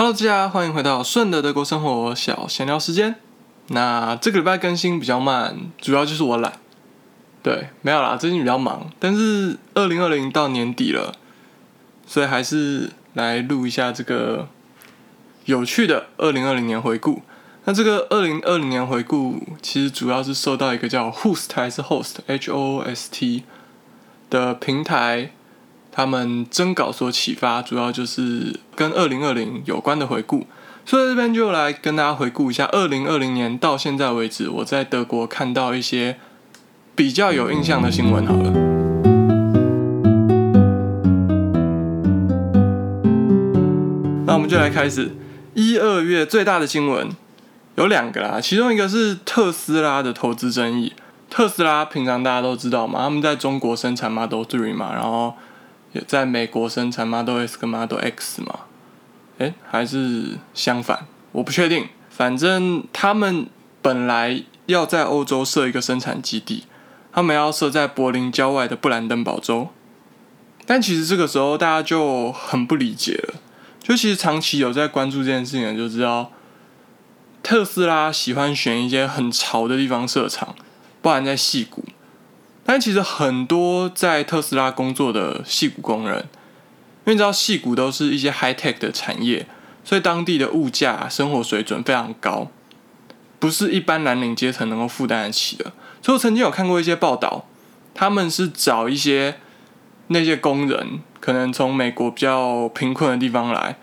Hello，大家欢迎回到顺的德国生活小闲聊时间。那这个礼拜更新比较慢，主要就是我懒。对，没有啦，最近比较忙。但是二零二零到年底了，所以还是来录一下这个有趣的二零二零年回顾。那这个二零二零年回顾，其实主要是受到一个叫 Host 还是 Host H O S T 的平台。他们征稿所启发，主要就是跟二零二零有关的回顾，所以这边就来跟大家回顾一下二零二零年到现在为止，我在德国看到一些比较有印象的新闻。好了，那我们就来开始一二月最大的新闻有两个啦，其中一个是特斯拉的投资争议。特斯拉平常大家都知道嘛，他们在中国生产 Model Three 嘛，然后。也在美国生产 Model S 跟 Model X 嘛？哎，还是相反？我不确定。反正他们本来要在欧洲设一个生产基地，他们要设在柏林郊外的布兰登堡州。但其实这个时候大家就很不理解了。就其实长期有在关注这件事情的，就知道特斯拉喜欢选一些很潮的地方设厂，不然在戏谷。但其实很多在特斯拉工作的戏骨工人，因为你知道戏骨都是一些 high tech 的产业，所以当地的物价、生活水准非常高，不是一般蓝领阶层能够负担得起的。所以我曾经有看过一些报道，他们是找一些那些工人，可能从美国比较贫困的地方来，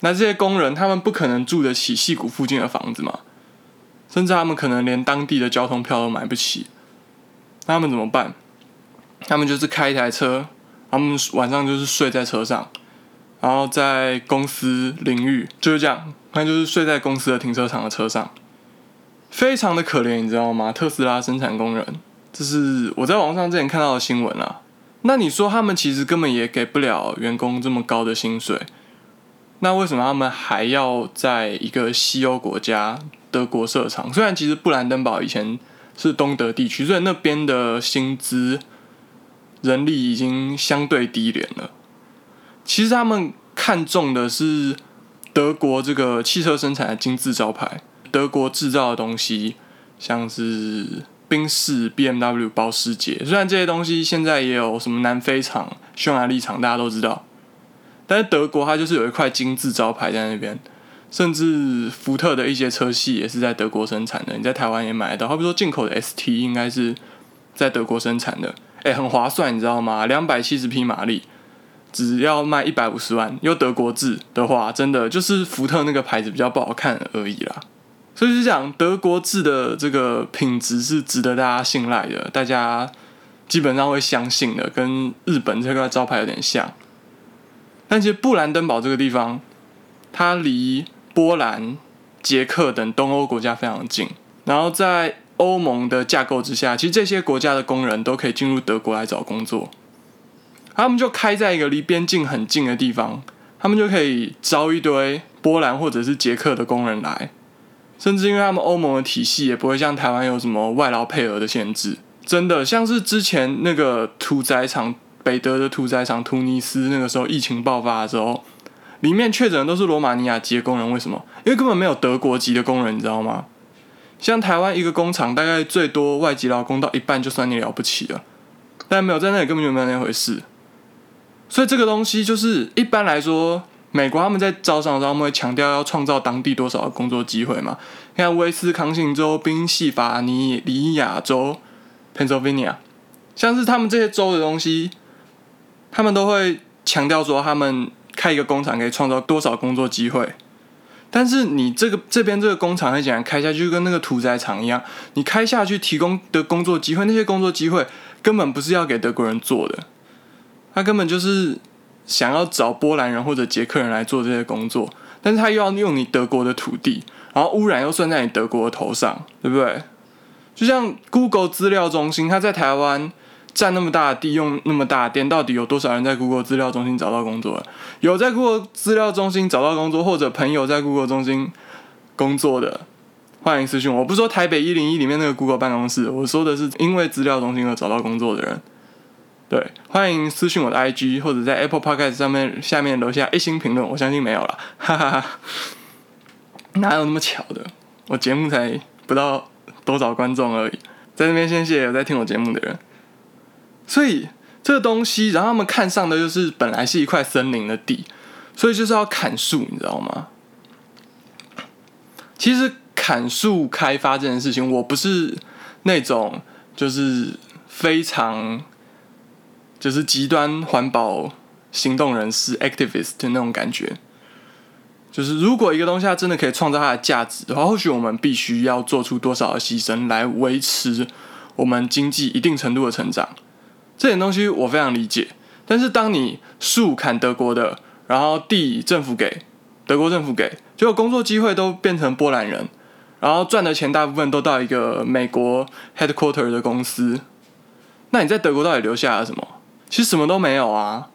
那这些工人他们不可能住得起戏谷附近的房子嘛，甚至他们可能连当地的交通票都买不起。他们怎么办？他们就是开一台车，他们晚上就是睡在车上，然后在公司领域就是这样，那就是睡在公司的停车场的车上，非常的可怜，你知道吗？特斯拉生产工人，这是我在网上之前看到的新闻啊。那你说他们其实根本也给不了员工这么高的薪水，那为什么他们还要在一个西欧国家德国设厂？虽然其实布兰登堡以前。是东德地区，所以那边的薪资、人力已经相对低廉了。其实他们看重的是德国这个汽车生产的金字招牌，德国制造的东西，像是宾士、B M W、保时捷。虽然这些东西现在也有什么南非厂、匈牙利厂，大家都知道，但是德国它就是有一块金字招牌在那边。甚至福特的一些车系也是在德国生产的，你在台湾也买得到。好比说进口的 ST 应该是在德国生产的，哎，很划算，你知道吗？两百七十匹马力，只要卖一百五十万，又德国制的话，真的就是福特那个牌子比较不好看而已啦。所以是讲德国制的这个品质是值得大家信赖的，大家基本上会相信的，跟日本这个招牌有点像。但其实布兰登堡这个地方，它离波兰、捷克等东欧国家非常近，然后在欧盟的架构之下，其实这些国家的工人都可以进入德国来找工作。他们就开在一个离边境很近的地方，他们就可以招一堆波兰或者是捷克的工人来，甚至因为他们欧盟的体系也不会像台湾有什么外劳配额的限制。真的像是之前那个屠宰场，北德的屠宰场突尼斯，那个时候疫情爆发的时候。里面确诊的都是罗马尼亚籍的工人，为什么？因为根本没有德国籍的工人，你知道吗？像台湾一个工厂，大概最多外籍劳工到一半就算你了不起了，但没有在那里根本就没有那回事。所以这个东西就是一般来说，美国他们在招商的时候，他们会强调要创造当地多少的工作机会嘛？你看威斯康星州、宾夕法尼亚州、Pennsylvania，像是他们这些州的东西，他们都会强调说他们。开一个工厂可以创造多少工作机会？但是你这个这边这个工厂很简单，开下去就跟那个屠宰场一样，你开下去提供的工作机会，那些工作机会根本不是要给德国人做的，他根本就是想要找波兰人或者捷克人来做这些工作，但是他又要用你德国的土地，然后污染又算在你德国的头上，对不对？就像 Google 资料中心，它在台湾。占那么大的地，用那么大的电，到底有多少人在 Google 资料中心找到工作？有在 Google 资料中心找到工作，或者朋友在 Google 中心工作的，欢迎私讯我。我不说台北一零一里面那个 Google 办公室，我说的是因为资料中心而找到工作的人。对，欢迎私信我的 IG 或者在 Apple Podcast 上面下面留下一星评论，我相信没有了，哈哈哈。哪有那么巧的？我节目才不到多少观众而已，在那边先谢谢有在听我节目的人。所以这个东西，然后他们看上的就是本来是一块森林的地，所以就是要砍树，你知道吗？其实砍树开发这件事情，我不是那种就是非常就是极端环保行动人士 activist 的那种感觉。就是如果一个东西它真的可以创造它的价值的话，或许我们必须要做出多少的牺牲来维持我们经济一定程度的成长。这点东西我非常理解。但是当你树砍德国的，然后地政府给德国政府给，结果工作机会都变成波兰人，然后赚的钱大部分都到一个美国 headquarter 的公司，那你在德国到底留下了什么？其实什么都没有啊。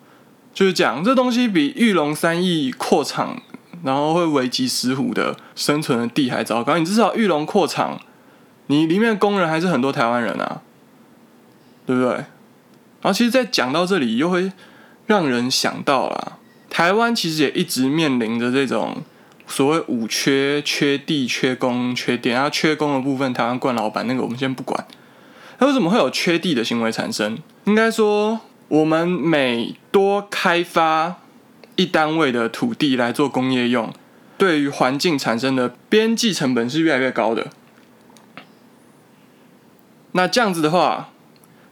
就是讲这东西比玉龙三亿扩厂。然后会危及石虎的生存的地还糟糕。你至少玉龙扩厂，你里面工人还是很多台湾人啊，对不对？然后其实，在讲到这里，又会让人想到啦，台湾其实也一直面临着这种所谓五缺：缺地、缺工、缺电。然后缺工的部分，台湾冠老板那个我们先不管。那为什么会有缺地的行为产生？应该说，我们每多开发。一单位的土地来做工业用，对于环境产生的边际成本是越来越高的。那这样子的话，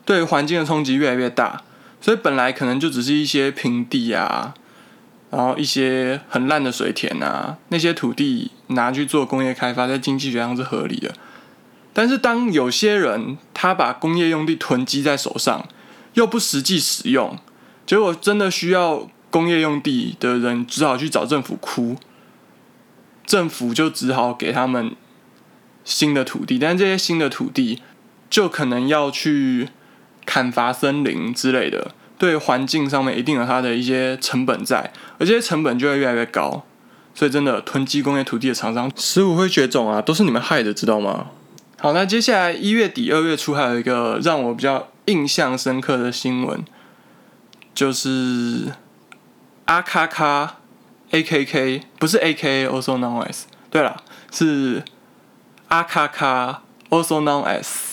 对环境的冲击越来越大。所以本来可能就只是一些平地啊，然后一些很烂的水田啊，那些土地拿去做工业开发，在经济学上是合理的。但是当有些人他把工业用地囤积在手上，又不实际使用，结果真的需要。工业用地的人只好去找政府哭，政府就只好给他们新的土地，但这些新的土地就可能要去砍伐森林之类的，对环境上面一定有它的一些成本在，而这些成本就会越来越高，所以真的囤积工业土地的厂商，食物会绝种啊，都是你们害的，知道吗？好，那接下来一月底二月初还有一个让我比较印象深刻的新闻，就是。阿卡卡，A K K 不是 A K also known as 对了，是阿卡卡 also known as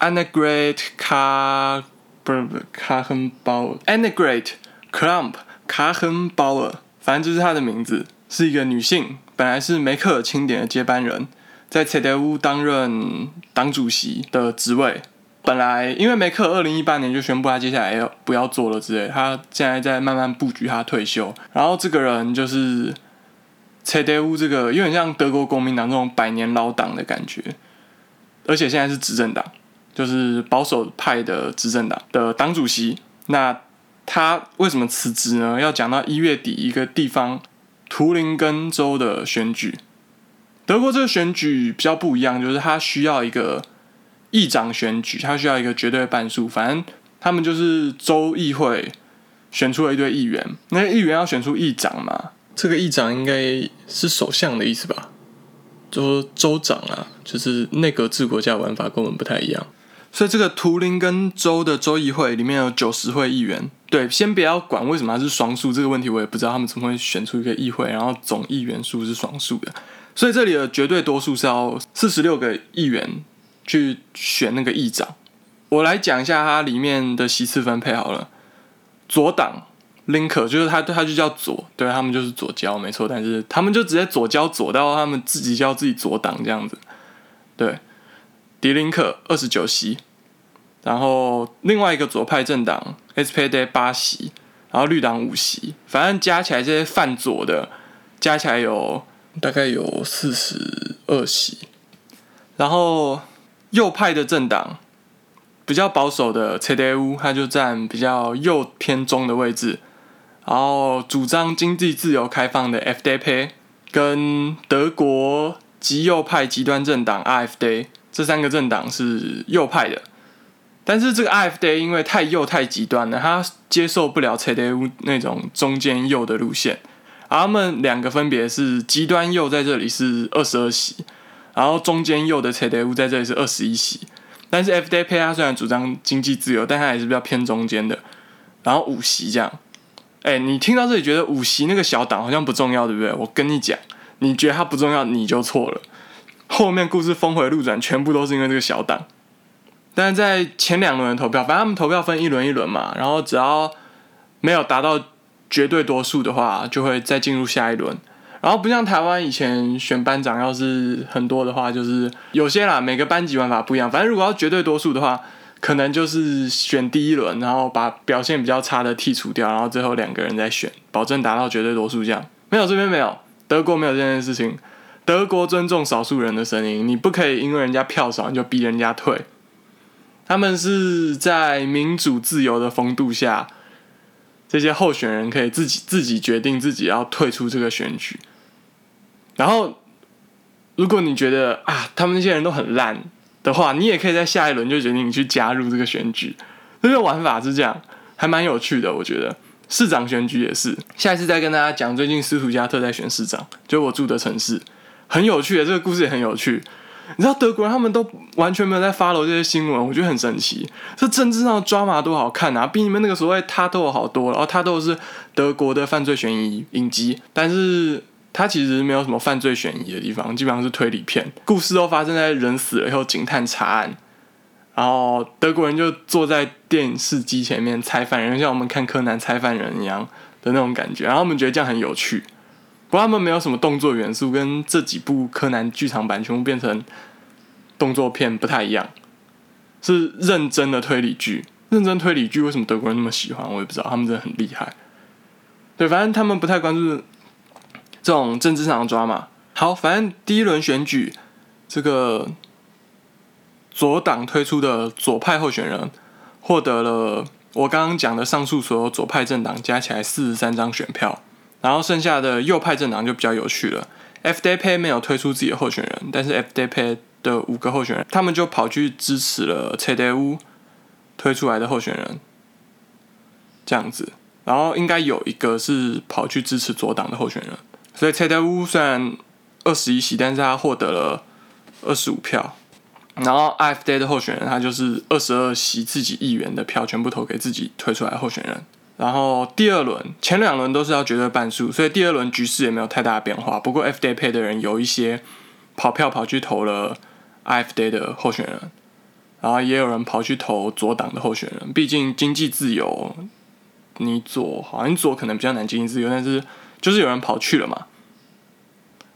Annegret 卡不是不是卡亨鲍 Annegret Klump 卡亨鲍尔，反正就是她的名字，是一个女性，本来是梅克尔钦点的接班人，在 CDU 担任党主席的职位。本来因为梅克二零一八年就宣布他接下来要不要做了之类，他现在在慢慢布局他退休。然后这个人就是切德乌，这个有点像德国国民党这种百年老党的感觉，而且现在是执政党，就是保守派的执政党的党主席。那他为什么辞职呢？要讲到一月底一个地方图林根州的选举，德国这个选举比较不一样，就是他需要一个。议长选举，他需要一个绝对半数。反正他们就是州议会选出了一堆议员，那议员要选出议长嘛。这个议长应该是首相的意思吧？就说州长啊，就是内阁制国家玩法跟我们不太一样。所以这个图林根州的州议会里面有九十位议员。对，先不要管为什么它是双数这个问题，我也不知道他们怎么会选出一个议会，然后总议员数是双数的。所以这里的绝对多数是要四十六个议员。去选那个议长，我来讲一下它里面的席次分配好了。左党 Linker 就是他，他就叫左，对他们就是左交，没错。但是他们就直接左交左到他们自己叫自己左党这样子。对，迪林克二十九席，然后另外一个左派政党 SPD 八席，然后绿党五席，反正加起来这些泛左的加起来有大概有四十二席，然后。右派的政党比较保守的 CDU，它就占比较右偏中的位置。然后主张经济自由开放的 FDP，跟德国极右派极端政党 AfD 这三个政党是右派的。但是这个 ifda 因为太右太极端了，他接受不了 CDU 那种中间右的路线。而他们两个分别是极端右，在这里是二十二席。然后中间右的 CDU 在这里是二十一席，但是 FDP 他虽然主张经济自由，但他也是比较偏中间的。然后五席这样，哎，你听到这里觉得五席那个小党好像不重要，对不对？我跟你讲，你觉得它不重要，你就错了。后面故事峰回路转，全部都是因为这个小党。但是在前两轮投票，反正他们投票分一轮一轮嘛，然后只要没有达到绝对多数的话，就会再进入下一轮。然后不像台湾以前选班长，要是很多的话，就是有些啦，每个班级玩法不一样。反正如果要绝对多数的话，可能就是选第一轮，然后把表现比较差的剔除掉，然后最后两个人再选，保证达到绝对多数。这样没有这边没有，德国没有这件事情。德国尊重少数人的声音，你不可以因为人家票少你就逼人家退。他们是在民主自由的风度下，这些候选人可以自己自己决定自己要退出这个选举。然后，如果你觉得啊，他们那些人都很烂的话，你也可以在下一轮就决定你去加入这个选举。这个玩法是这样，还蛮有趣的，我觉得。市长选举也是，下一次再跟大家讲最近斯图加特在选市长，就我住的城市。很有趣的，这个故事也很有趣。你知道德国人他们都完全没有在 follow 这些新闻，我觉得很神奇。这政治上的抓马多好看啊，比你们那个所谓他都好多了。然后他都是德国的犯罪悬疑影集，但是他其实没有什么犯罪悬疑的地方，基本上是推理片。故事都发生在人死了以后，警探查案，然后德国人就坐在电视机前面猜犯人，像我们看柯南猜犯人一样的那种感觉。然后我们觉得这样很有趣。不过他们没有什么动作元素，跟这几部柯南剧场版全部变成动作片不太一样，是认真的推理剧。认真推理剧为什么德国人那么喜欢？我也不知道，他们真的很厉害。对，反正他们不太关注这种政治上的抓嘛。好，反正第一轮选举，这个左党推出的左派候选人获得了我刚刚讲的上述所有左派政党加起来四十三张选票。然后剩下的右派政党就比较有趣了。FDP 没有推出自己的候选人，但是 FDP 的五个候选人，他们就跑去支持了 CDU 推出来的候选人，这样子。然后应该有一个是跑去支持左党的候选人，所以 CDU 虽然二十一席，但是他获得了二十五票。然后 IFD 的候选人，他就是二十二席自己议员的票全部投给自己推出来的候选人。然后第二轮前两轮都是要绝对半数，所以第二轮局势也没有太大的变化。不过 FDP 的人有一些跑票跑去投了 ifda 的候选人，然后也有人跑去投左党的候选人。毕竟经济自由，你左好像左可能比较难经济自由，但是就是有人跑去了嘛。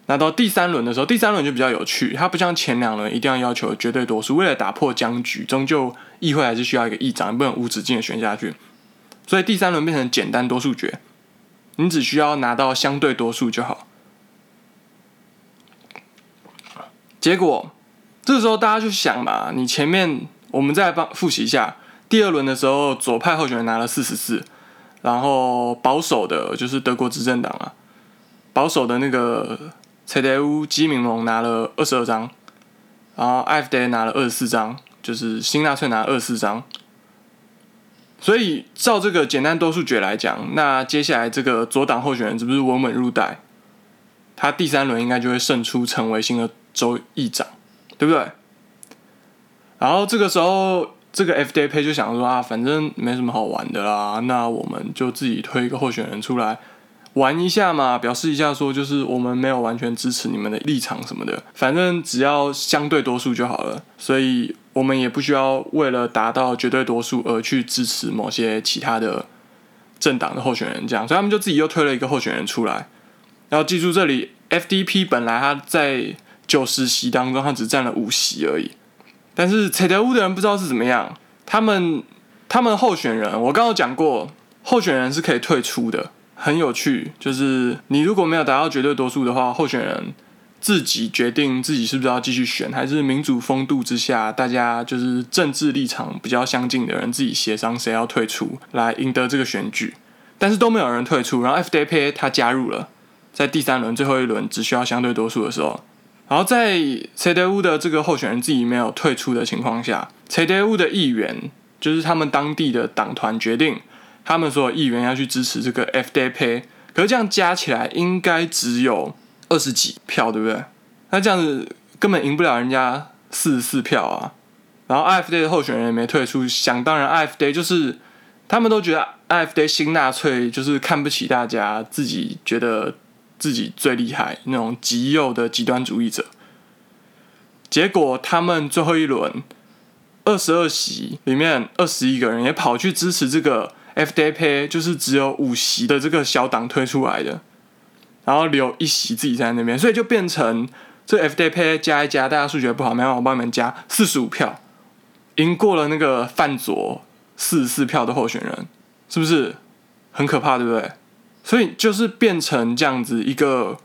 那到第三轮的时候，第三轮就比较有趣，它不像前两轮一定要要求绝对多数，为了打破僵局，终究议会还是需要一个议长，不能无止境的选下去。所以第三轮变成简单多数决，你只需要拿到相对多数就好。结果这时候大家就想嘛，你前面我们再帮复习一下，第二轮的时候左派候选人拿了四十四，然后保守的就是德国执政党啊，保守的那个 CDU 基民盟拿了二十二张，然后 FD 拿了二十四张，就是新纳粹拿二十四张。所以照这个简单多数决来讲，那接下来这个左党候选人是不是稳稳入袋？他第三轮应该就会胜出，成为新的州议长，对不对？然后这个时候，这个 FDP 就想说啊，反正没什么好玩的啦，那我们就自己推一个候选人出来玩一下嘛，表示一下说，就是我们没有完全支持你们的立场什么的，反正只要相对多数就好了。所以。我们也不需要为了达到绝对多数而去支持某些其他的政党的候选人，这样，所以他们就自己又推了一个候选人出来。然后记住，这里 FDP 本来他在九十席当中，他只占了五席而已。但是彩德屋的人不知道是怎么样，他们他们候选人，我刚刚讲过，候选人是可以退出的，很有趣。就是你如果没有达到绝对多数的话，候选人。自己决定自己是不是要继续选，还是民主风度之下，大家就是政治立场比较相近的人自己协商谁要退出来赢得这个选举，但是都没有人退出。然后 FDP 他加入了，在第三轮最后一轮只需要相对多数的时候，然后在 CDU 的这个候选人自己没有退出的情况下，CDU 的议员就是他们当地的党团决定，他们所有议员要去支持这个 FDP，可是这样加起来应该只有。二十几票，对不对？那这样子根本赢不了人家四十四票啊！然后 IFD 的候选人也没退出，想当然 IFD 就是他们都觉得 IFD 新纳粹就是看不起大家，自己觉得自己最厉害那种极右的极端主义者。结果他们最后一轮二十二席里面二十一个人也跑去支持这个 FDP，就是只有五席的这个小党推出来的，然后留一席自己在那边，所以就变成这 FDP 加一加，大家数学不好，没办法，帮你们加四十五票。赢过了那个范佐四十四票的候选人，是不是很可怕？对不对？所以就是变成这样子一个，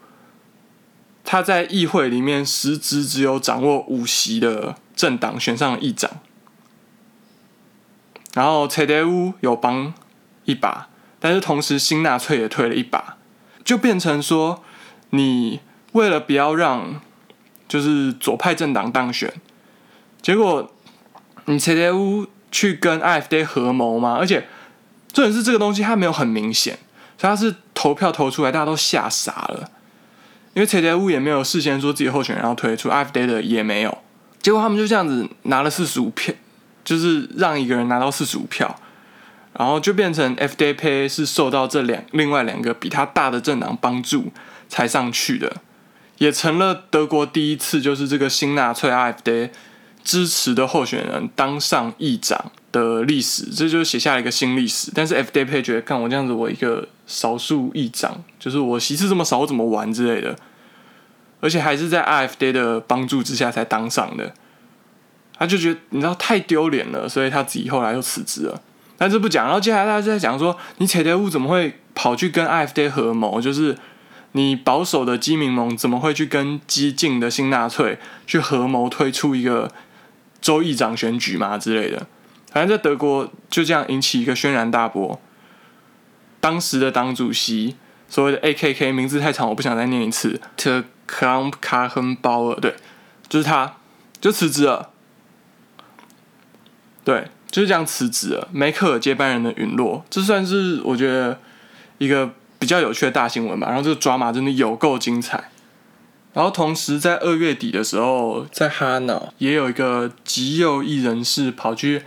他在议会里面实质只有掌握五席的政党选上了议长，然后蔡德乌有帮一把，但是同时新纳粹也退了一把，就变成说，你为了不要让就是左派政党当选，结果。你 CDU 去跟 IFD 合谋吗？而且重点是这个东西它没有很明显，所以它是投票投出来，大家都吓傻了。因为 CDU 也没有事先说自己候选人要推出，IFD 的也没有。结果他们就这样子拿了四十五票，就是让一个人拿到四十五票，然后就变成 FDP 是受到这两另外两个比他大的政党帮助才上去的，也成了德国第一次就是这个新纳粹 IFD。支持的候选人当上议长的历史，这就写下了一个新历史。但是 FDP 觉得，看我这样子，我一个少数议长，就是我席次这么少，我怎么玩之类的。而且还是在 IFD 的帮助之下才当上的，他就觉得你知道太丢脸了，所以他自己后来又辞职了。但是不讲，然后接下来大家在讲说，你铁德乌怎么会跑去跟 IFD 合谋？就是你保守的基民盟怎么会去跟激进的新纳粹去合谋推出一个？州议长选举嘛之类的，反正在德国就这样引起一个轩然大波。当时的党主席所谓的 A.K.K 名字太长，我不想再念一次。特克朗卡亨鲍尔，对，就是他，就辞职了。对，就是这样辞职了。梅克尔接班人的陨落，这算是我觉得一个比较有趣的大新闻吧。然后这个抓马真的有够精彩。然后同时在二月底的时候，在哈瑙也有一个极右翼人士跑去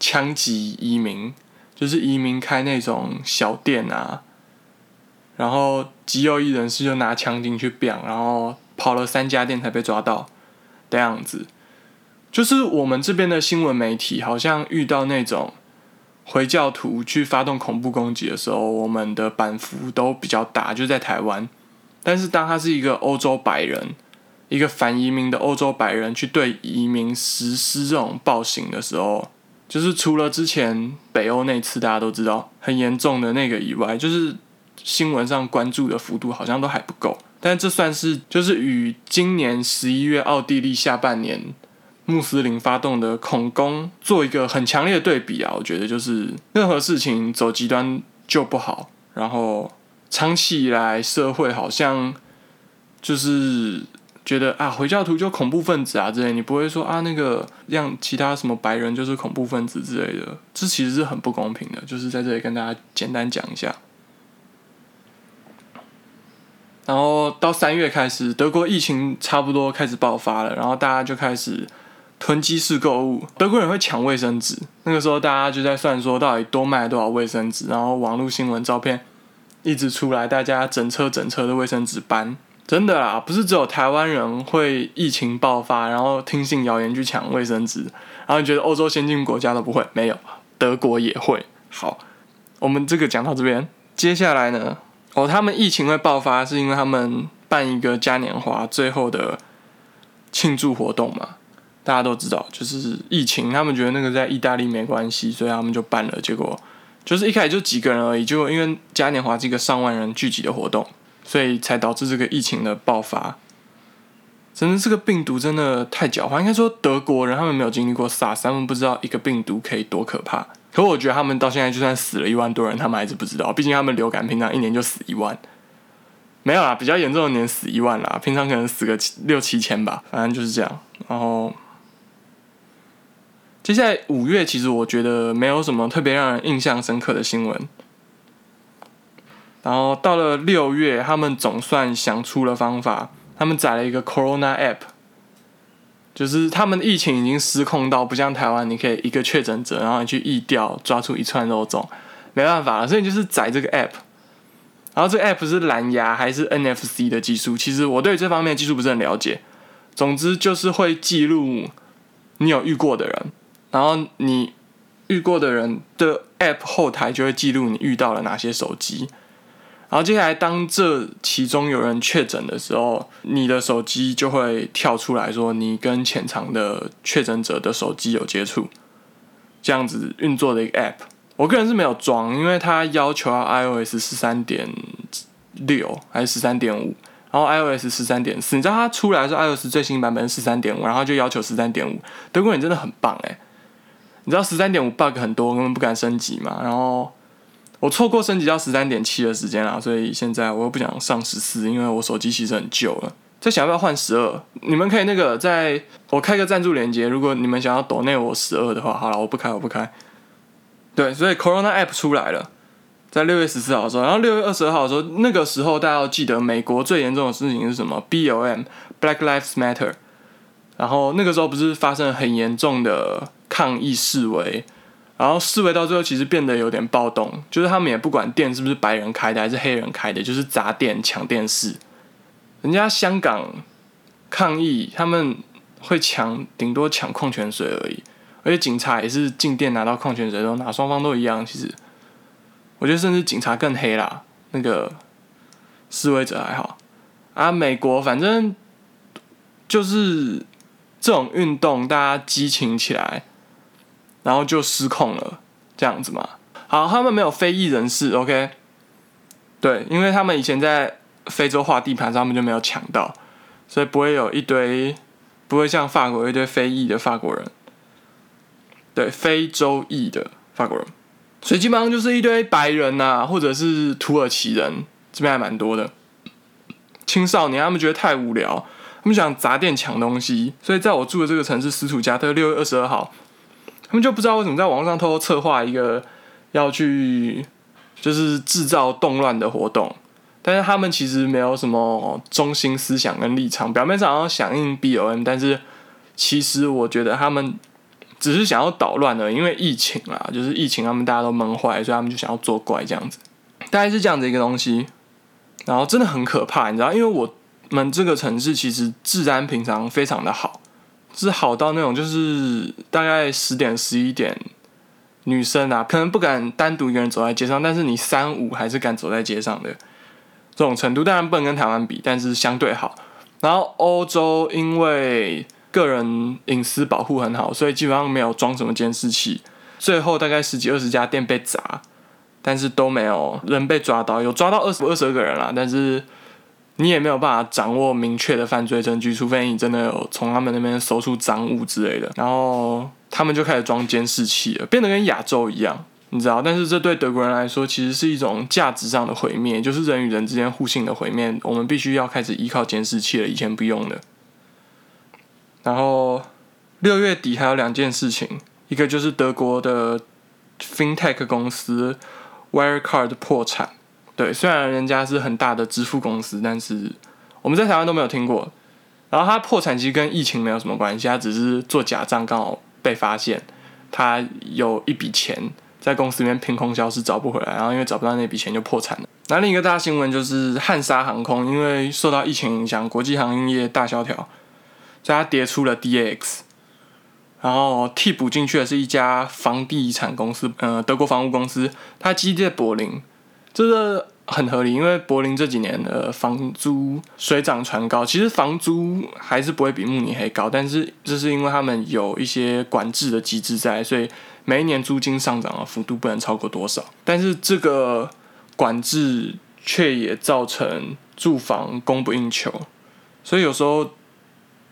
枪击移民，就是移民开那种小店啊，然后极右翼人士就拿枪进去毙，然后跑了三家店才被抓到的样子。就是我们这边的新闻媒体好像遇到那种回教徒去发动恐怖攻击的时候，我们的版幅都比较大，就在台湾。但是当他是一个欧洲白人，一个反移民的欧洲白人去对移民实施这种暴行的时候，就是除了之前北欧那次大家都知道很严重的那个以外，就是新闻上关注的幅度好像都还不够。但这算是就是与今年十一月奥地利下半年穆斯林发动的恐攻做一个很强烈的对比啊！我觉得就是任何事情走极端就不好，然后。长期以来，社会好像就是觉得啊，回教徒就恐怖分子啊之类，你不会说啊，那个让其他什么白人就是恐怖分子之类的，这其实是很不公平的。就是在这里跟大家简单讲一下。然后到三月开始，德国疫情差不多开始爆发了，然后大家就开始囤积式购物，德国人会抢卫生纸。那个时候大家就在算说，到底多卖多少卫生纸，然后网络新闻照片。一直出来，大家整车整车的卫生纸搬，真的啦，不是只有台湾人会疫情爆发，然后听信谣言去抢卫生纸，然后你觉得欧洲先进国家都不会？没有，德国也会。好，我们这个讲到这边，接下来呢？哦，他们疫情会爆发，是因为他们办一个嘉年华最后的庆祝活动嘛？大家都知道，就是疫情，他们觉得那个在意大利没关系，所以他们就办了，结果。就是一开始就几个人而已，就因为嘉年华是一个上万人聚集的活动，所以才导致这个疫情的爆发。真的，这个病毒真的太狡猾。应该说德国人他们没有经历过 SARS，他们不知道一个病毒可以多可怕。可我觉得他们到现在就算死了一万多人，他们还是不知道。毕竟他们流感平常一年就死一万，没有啦，比较严重的年死一万啦，平常可能死个六七千吧，反正就是这样。然后。接下来五月，其实我觉得没有什么特别让人印象深刻的新闻。然后到了六月，他们总算想出了方法，他们载了一个 Corona App，就是他们疫情已经失控到不像台湾，你可以一个确诊者，然后你去疫调抓出一串肉粽，没办法了，所以就是载这个 app，然后这个 app 是蓝牙还是 NFC 的技术，其实我对这方面技术不是很了解。总之就是会记录你有遇过的人，然后你遇过的人的 app 后台就会记录你遇到了哪些手机。然后接下来，当这其中有人确诊的时候，你的手机就会跳出来说你跟潜藏的确诊者的手机有接触，这样子运作的一个 App。我个人是没有装，因为它要求要 iOS 十三点六还是十三点五，然后 iOS 十三点四。你知道它出来是 iOS 最新版本十三点五，然后就要求十三点五。德国人真的很棒诶，你知道十三点五 bug 很多，根本不敢升级嘛，然后。我错过升级到十三点七的时间了，所以现在我又不想上十四，因为我手机其实很旧了。在想要不要换十二？你们可以那个在我开个赞助链接，如果你们想要抖内我十二的话，好了，我不开，我不开。对，所以 Corona App 出来了，在六月十四号的时候，然后六月二十二号的时候，那个时候大家要记得，美国最严重的事情是什么？BLM（Black Lives Matter）。然后那个时候不是发生了很严重的抗议示威？然后示威到最后，其实变得有点暴动，就是他们也不管店是不是白人开的还是黑人开的，就是砸店抢电视。人家香港抗议，他们会抢，顶多抢矿泉水而已，而且警察也是进店拿到矿泉水都拿，双方都一样。其实我觉得甚至警察更黑啦，那个示威者还好啊。美国反正就是这种运动，大家激情起来。然后就失控了，这样子嘛。好，他们没有非裔人士，OK？对，因为他们以前在非洲画地盘，他们就没有抢到，所以不会有一堆，不会像法国一堆非裔的法国人，对，非洲裔的法国人，所以基本上就是一堆白人呐，或者是土耳其人，这边还蛮多的。青少年他们觉得太无聊，他们想砸店抢东西，所以在我住的这个城市斯图加特，六月二十二号。他们就不知道为什么在网络上偷偷策划一个要去就是制造动乱的活动，但是他们其实没有什么中心思想跟立场，表面上好像响应 B O M，但是其实我觉得他们只是想要捣乱的，因为疫情啊，就是疫情他们大家都闷坏，所以他们就想要作怪这样子，大概是这样子一个东西，然后真的很可怕，你知道，因为我们这个城市其实治安平常非常的好。是好到那种，就是大概十点十一点，女生啊，可能不敢单独一个人走在街上，但是你三五还是敢走在街上的这种程度，当然不能跟台湾比，但是相对好。然后欧洲因为个人隐私保护很好，所以基本上没有装什么监视器。最后大概十几二十家店被砸，但是都没有人被抓到，有抓到二十二十个人啦，但是。你也没有办法掌握明确的犯罪证据，除非你真的有从他们那边搜出赃物之类的。然后他们就开始装监视器了，变得跟亚洲一样，你知道？但是这对德国人来说，其实是一种价值上的毁灭，就是人与人之间互信的毁灭。我们必须要开始依靠监视器了，以前不用的。然后六月底还有两件事情，一个就是德国的 FinTech 公司 Wirecard 破产。对，虽然人家是很大的支付公司，但是我们在台湾都没有听过。然后他破产其实跟疫情没有什么关系，他只是做假账刚好被发现，他有一笔钱在公司里面凭空消失找不回来，然后因为找不到那笔钱就破产了。那另一个大新闻就是汉莎航空，因为受到疫情影响，国际航运业大萧条，所以它跌出了 DAX，然后替补进去的是一家房地产公司，呃，德国房屋公司，它基地在柏林。这个很合理，因为柏林这几年的房租水涨船高，其实房租还是不会比慕尼黑高，但是这是因为他们有一些管制的机制在，所以每一年租金上涨的幅度不能超过多少。但是这个管制却也造成住房供不应求，所以有时候。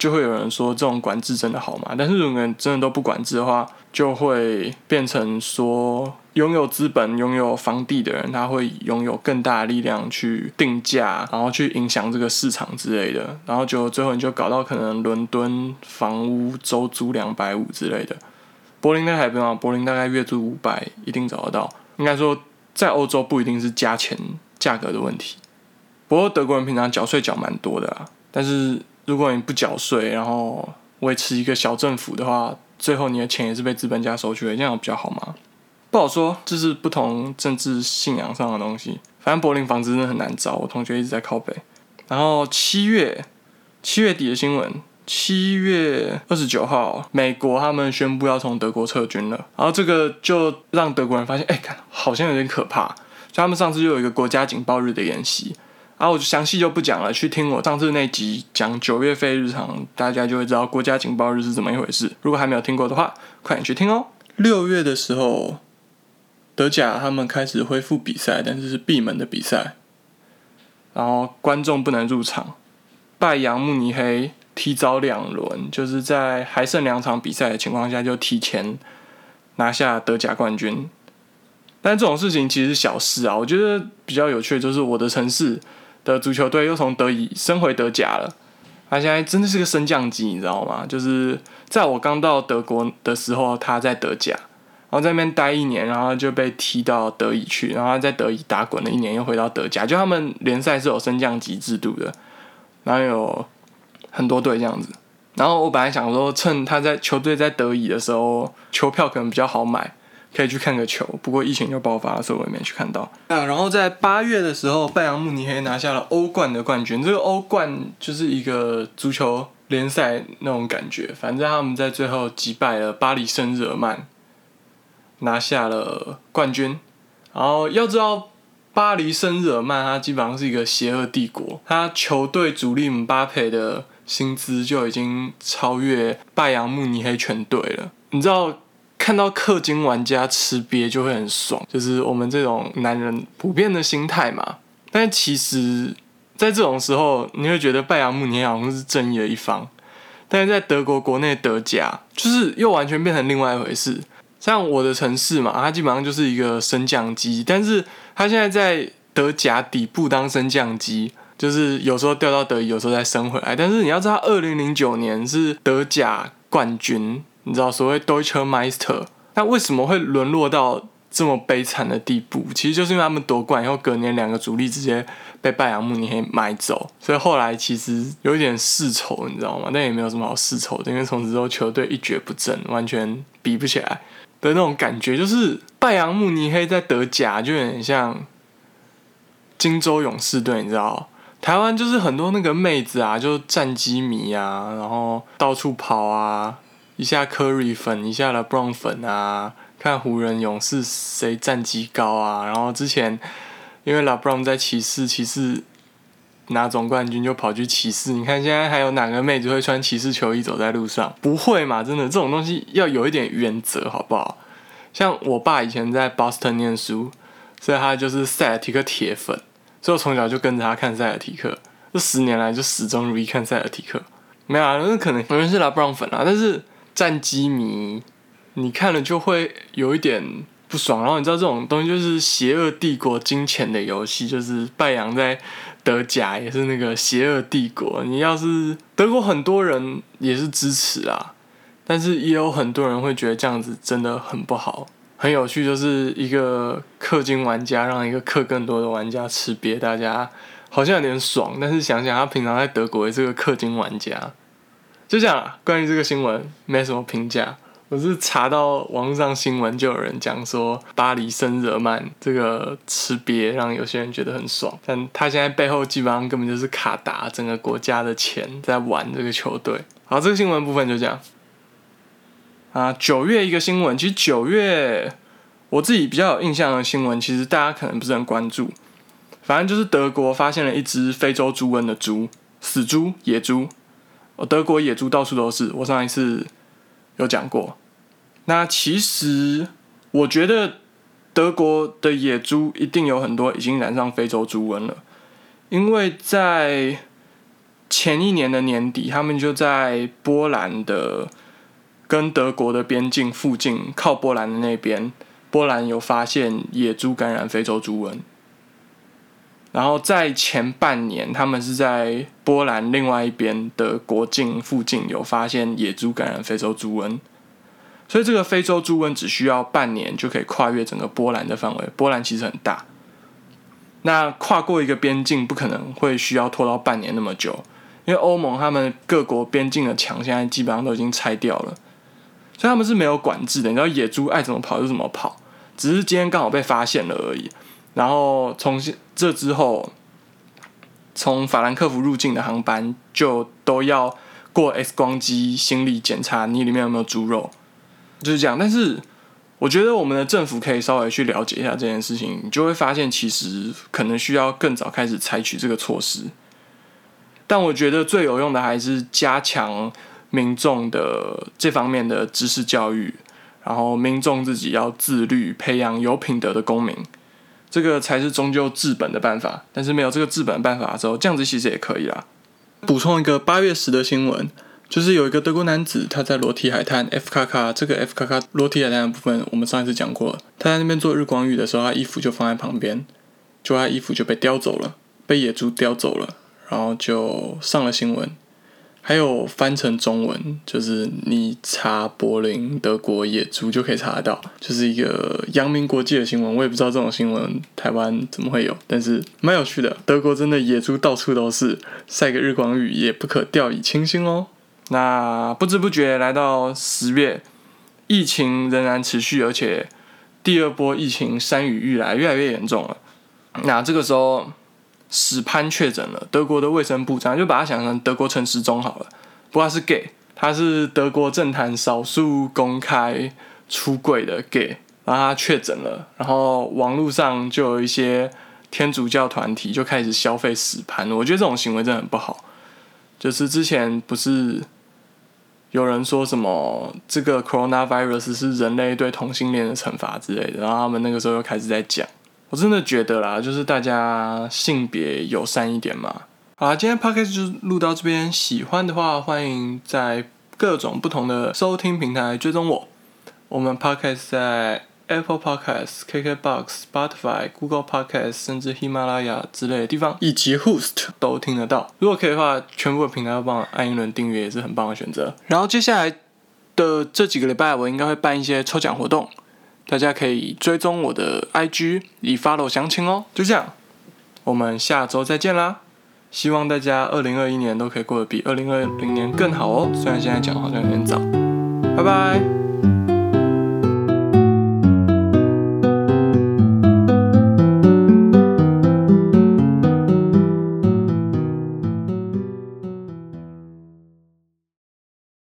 就会有人说这种管制真的好吗？但是如果真的都不管制的话，就会变成说拥有资本、拥有房地的人，他会拥有更大的力量去定价，然后去影响这个市场之类的。然后就最后你就搞到可能伦敦房屋周租两百五之类的，柏林那还不用，柏林大概月租五百一定找得到。应该说在欧洲不一定是加钱价格的问题，不过德国人平常缴税缴蛮多的啊，但是。如果你不缴税，然后维持一个小政府的话，最后你的钱也是被资本家收去了，这样比较好吗？不好说，这是不同政治信仰上的东西。反正柏林房子真的很难找，我同学一直在靠北。然后七月七月底的新闻，七月二十九号，美国他们宣布要从德国撤军了。然后这个就让德国人发现，哎，看好像有点可怕。所以他们上次就有一个国家警报日的演习。然后我就详细就不讲了，去听我上次那集讲九月费日常，大家就会知道国家警报日是怎么一回事。如果还没有听过的话，快点去听哦。六月的时候，德甲他们开始恢复比赛，但是是闭门的比赛。然后观众不能入场，拜扬慕尼黑提早两轮，就是在还剩两场比赛的情况下就提前拿下德甲冠军。但这种事情其实小事啊，我觉得比较有趣的就是我的城市的足球队又从德乙升回德甲了，他现在真的是个升降机，你知道吗？就是在我刚到德国的时候，他在德甲。然后在那边待一年，然后就被踢到德乙去，然后在德乙打滚了一年，又回到德甲。就他们联赛是有升降级制度的，然后有很多队这样子。然后我本来想说，趁他在球队在德乙的时候，球票可能比较好买，可以去看个球。不过疫情就爆发，所以我也没去看到。啊，然后在八月的时候，拜扬慕尼黑拿下了欧冠的冠军。这个欧冠就是一个足球联赛那种感觉。反正他们在最后击败了巴黎圣日耳曼。拿下了冠军，然后要知道，巴黎圣日耳曼它基本上是一个邪恶帝国，它球队主力姆巴佩的薪资就已经超越拜扬慕尼黑全队了。你知道看到氪金玩家吃瘪就会很爽，就是我们这种男人普遍的心态嘛。但其实，在这种时候，你会觉得拜扬慕尼黑好像是正义的一方，但是在德国国内德甲，就是又完全变成另外一回事。像我的城市嘛，它基本上就是一个升降机，但是它现在在德甲底部当升降机，就是有时候掉到德乙，有时候再升回来。但是你要知道，二零零九年是德甲冠军，你知道所谓 Deutsche Meister，那为什么会沦落到这么悲惨的地步？其实就是因为他们夺冠以后，隔年两个主力直接被拜仁慕尼黑买走，所以后来其实有一点世仇，你知道吗？但也没有什么好世仇的，因为从此之后球队一蹶不振，完全比不起来。的那种感觉，就是拜扬慕尼黑在德甲就有点像荆州勇士队，你知道？台湾就是很多那个妹子啊，就战机迷啊，然后到处跑啊，一下 Curry 粉，一下 LeBron 粉啊，看湖人勇士谁战绩高啊。然后之前因为 LeBron 在骑士，骑士拿总冠军就跑去骑士。你看现在还有哪个妹子会穿骑士球衣走在路上？不会嘛？真的，这种东西要有一点原则，好不好？像我爸以前在 Boston 念书，所以他就是塞尔提克铁粉，所以我从小就跟着他看塞尔提克，这十年来就始终如一看塞尔提克。没有啊，那可能有人是拉布朗粉啊，但是战机迷，你看了就会有一点。不爽，然后你知道这种东西就是邪恶帝国金钱的游戏，就是拜阳在德甲也是那个邪恶帝国。你要是德国很多人也是支持啊，但是也有很多人会觉得这样子真的很不好。很有趣，就是一个氪金玩家让一个氪更多的玩家吃瘪，大家好像有点爽，但是想想他平常在德国也是个氪金玩家，就这样。关于这个新闻没什么评价。我是查到网络上新闻，就有人讲说巴黎圣日耳曼这个吃瘪，让有些人觉得很爽。但他现在背后基本上根本就是卡达整个国家的钱在玩这个球队。好，这个新闻部分就这样。啊，九月一个新闻，其实九月我自己比较有印象的新闻，其实大家可能不是很关注。反正就是德国发现了一只非洲猪瘟的猪，死猪、野猪。哦，德国野猪到处都是，我上一次有讲过。那其实，我觉得德国的野猪一定有很多已经染上非洲猪瘟了，因为在前一年的年底，他们就在波兰的跟德国的边境附近，靠波兰的那边，波兰有发现野猪感染非洲猪瘟。然后在前半年，他们是在波兰另外一边的国境附近有发现野猪感染非洲猪瘟。所以这个非洲猪瘟只需要半年就可以跨越整个波兰的范围。波兰其实很大，那跨过一个边境不可能会需要拖到半年那么久，因为欧盟他们各国边境的墙现在基本上都已经拆掉了，所以他们是没有管制的。你知道野猪爱怎么跑就怎么跑，只是今天刚好被发现了而已。然后从这之后，从法兰克福入境的航班就都要过 X 光机行李检查，你里面有没有猪肉，就是这样。但是我觉得我们的政府可以稍微去了解一下这件事情，你就会发现其实可能需要更早开始采取这个措施。但我觉得最有用的还是加强民众的这方面的知识教育，然后民众自己要自律，培养有品德的公民，这个才是终究治本的办法。但是没有这个治本的办法的时候，这样子其实也可以啦。补充一个八月十的新闻，就是有一个德国男子他在裸体海滩 F 卡卡，这个 F 卡卡裸体海滩的部分，我们上一次讲过了。他在那边做日光浴的时候，他衣服就放在旁边，就他衣服就被叼走了，被野猪叼走了。然后就上了新闻，还有翻成中文，就是你查柏林德国野猪就可以查得到，就是一个扬名国际的新闻。我也不知道这种新闻台湾怎么会有，但是蛮有趣的。德国真的野猪到处都是，晒个日光浴也不可掉以轻心哦。那不知不觉来到十月，疫情仍然持续，而且第二波疫情山雨欲来，越来越严重了。那这个时候。史潘确诊了，德国的卫生部长就把他想成德国陈时中好了，不过他是 gay，他是德国政坛少数公开出柜的 gay，然后他确诊了，然后网络上就有一些天主教团体就开始消费史潘，我觉得这种行为真的很不好。就是之前不是有人说什么这个 coronavirus 是人类对同性恋的惩罚之类的，然后他们那个时候又开始在讲。我真的觉得啦，就是大家性别友善一点嘛。好啦，今天 podcast 就录到这边，喜欢的话欢迎在各种不同的收听平台追踪我。我们 podcast 在 Apple Podcast、KKBox、Spotify、Google Podcast，甚至喜马拉雅之类的地方，以及 Host 都听得到。如果可以的话，全部的平台都帮我按一轮订阅，也是很棒的选择。然后接下来的这几个礼拜，我应该会办一些抽奖活动。大家可以追踪我的 IG 以 follow 详情哦。就这样，我们下周再见啦！希望大家二零二一年都可以过得比二零二零年更好哦。虽然现在讲好像有点早，拜拜。